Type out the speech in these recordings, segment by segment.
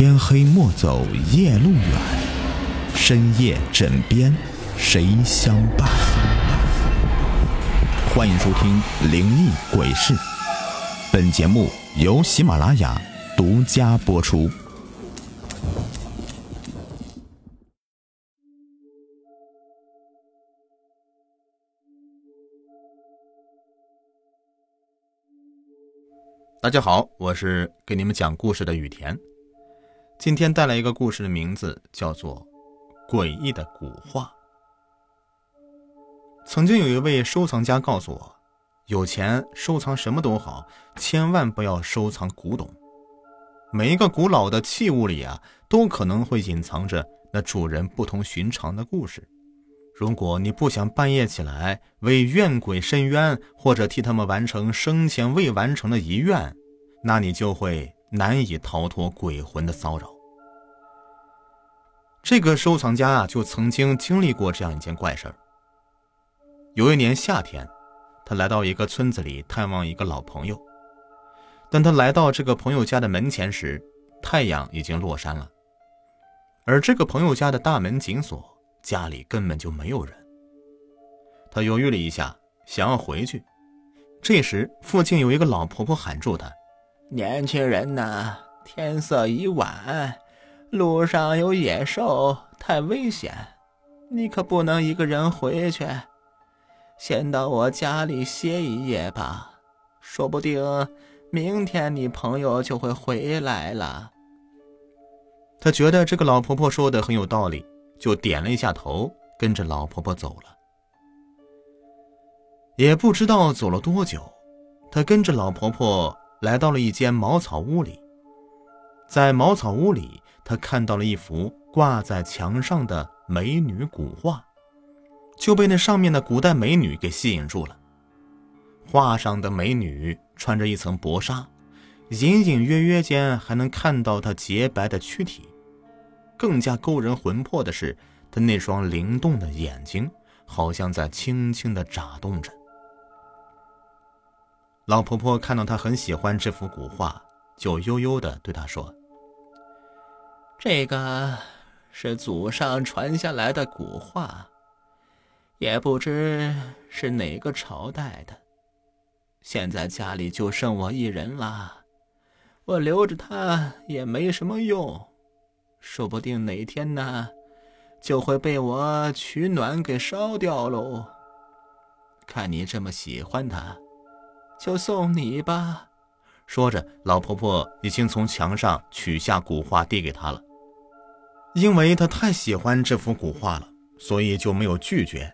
天黑莫走夜路远，深夜枕边谁相伴？欢迎收听《灵异鬼事》，本节目由喜马拉雅独家播出。大家好，我是给你们讲故事的雨田。今天带来一个故事的名字叫做《诡异的古画》。曾经有一位收藏家告诉我，有钱收藏什么都好，千万不要收藏古董。每一个古老的器物里啊，都可能会隐藏着那主人不同寻常的故事。如果你不想半夜起来为怨鬼伸冤，或者替他们完成生前未完成的遗愿，那你就会难以逃脱鬼魂的骚扰。这个收藏家啊，就曾经经历过这样一件怪事儿。有一年夏天，他来到一个村子里探望一个老朋友。当他来到这个朋友家的门前时，太阳已经落山了，而这个朋友家的大门紧锁。家里根本就没有人。他犹豫了一下，想要回去。这时，附近有一个老婆婆喊住他：“年轻人呐，天色已晚，路上有野兽，太危险，你可不能一个人回去。先到我家里歇一夜吧，说不定明天你朋友就会回来了。”他觉得这个老婆婆说的很有道理。就点了一下头，跟着老婆婆走了。也不知道走了多久，他跟着老婆婆来到了一间茅草屋里。在茅草屋里，他看到了一幅挂在墙上的美女古画，就被那上面的古代美女给吸引住了。画上的美女穿着一层薄纱，隐隐约约间还能看到她洁白的躯体。更加勾人魂魄的是，她那双灵动的眼睛，好像在轻轻的眨动着。老婆婆看到他很喜欢这幅古画，就悠悠的对他说：“这个是祖上传下来的古画，也不知是哪个朝代的。现在家里就剩我一人了，我留着它也没什么用。”说不定哪天呢，就会被我取暖给烧掉喽。看你这么喜欢它，就送你吧。说着，老婆婆已经从墙上取下古画递给他了。因为他太喜欢这幅古画了，所以就没有拒绝，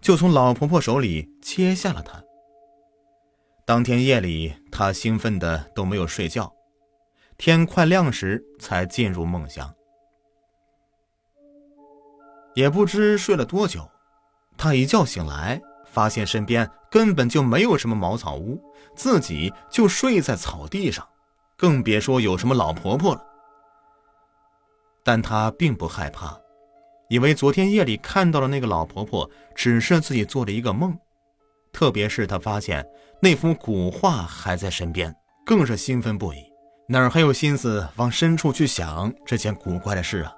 就从老婆婆手里接下了它。当天夜里，他兴奋的都没有睡觉，天快亮时才进入梦乡。也不知睡了多久，他一觉醒来，发现身边根本就没有什么茅草屋，自己就睡在草地上，更别说有什么老婆婆了。但他并不害怕，以为昨天夜里看到的那个老婆婆只是自己做了一个梦。特别是他发现那幅古画还在身边，更是兴奋不已，哪儿还有心思往深处去想这件古怪的事啊？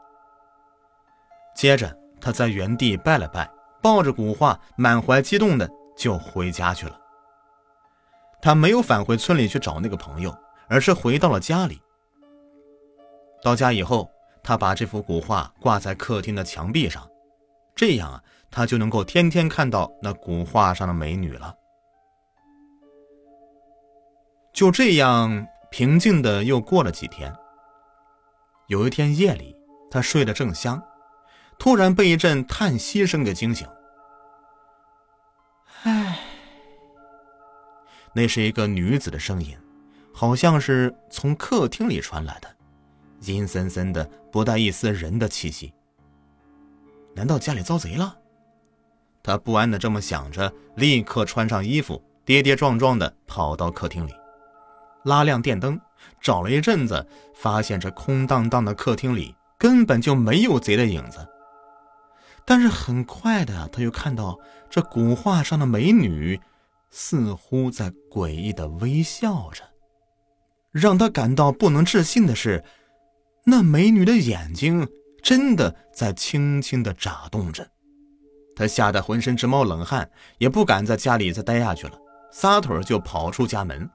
接着。他在原地拜了拜，抱着古画，满怀激动的就回家去了。他没有返回村里去找那个朋友，而是回到了家里。到家以后，他把这幅古画挂在客厅的墙壁上，这样啊，他就能够天天看到那古画上的美女了。就这样平静的又过了几天。有一天夜里，他睡得正香。突然被一阵叹息声给惊醒。那是一个女子的声音，好像是从客厅里传来的，阴森森的，不带一丝人的气息。难道家里遭贼了？他不安的这么想着，立刻穿上衣服，跌跌撞撞的跑到客厅里，拉亮电灯，找了一阵子，发现这空荡荡的客厅里根本就没有贼的影子。但是很快的，他又看到这古画上的美女，似乎在诡异的微笑着。让他感到不能置信的是，那美女的眼睛真的在轻轻的眨动着。他吓得浑身直冒冷汗，也不敢在家里再待下去了，撒腿就跑出家门。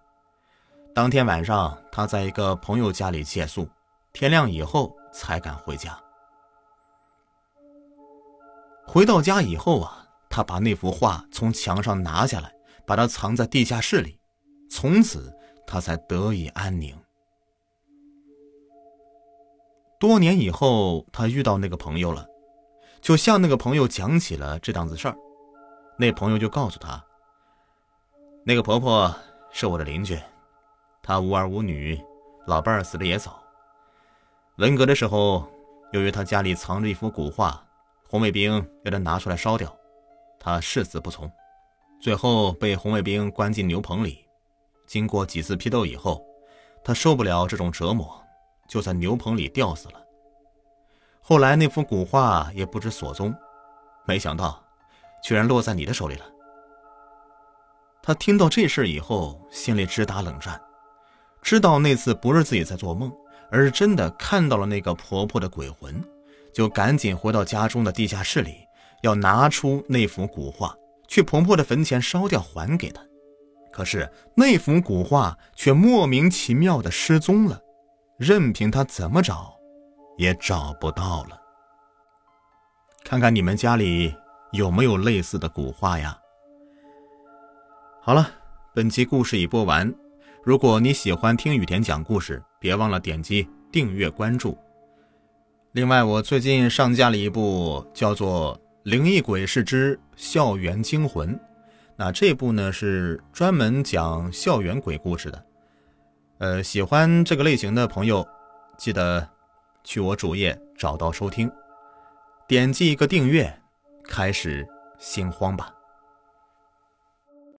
当天晚上，他在一个朋友家里借宿，天亮以后才敢回家。回到家以后啊，他把那幅画从墙上拿下来，把他藏在地下室里，从此他才得以安宁。多年以后，他遇到那个朋友了。就向那个朋友讲起了这档子事儿，那朋友就告诉他，那个婆婆是我的邻居，她无儿无女，老伴儿死的也早。文革的时候，由于她家里藏着一幅古画，红卫兵要她拿出来烧掉，她誓死不从，最后被红卫兵关进牛棚里。经过几次批斗以后，她受不了这种折磨，就在牛棚里吊死了。后来那幅古画也不知所踪，没想到，居然落在你的手里了。他听到这事以后，心里直打冷战，知道那次不是自己在做梦，而是真的看到了那个婆婆的鬼魂，就赶紧回到家中的地下室里，要拿出那幅古画，去婆婆的坟前烧掉，还给她。可是那幅古画却莫名其妙的失踪了，任凭他怎么找。也找不到了。看看你们家里有没有类似的古画呀？好了，本期故事已播完。如果你喜欢听雨田讲故事，别忘了点击订阅关注。另外，我最近上架了一部叫做《灵异鬼事之校园惊魂》，那这部呢是专门讲校园鬼故事的。呃，喜欢这个类型的朋友，记得。去我主页找到收听，点击一个订阅，开始心慌吧。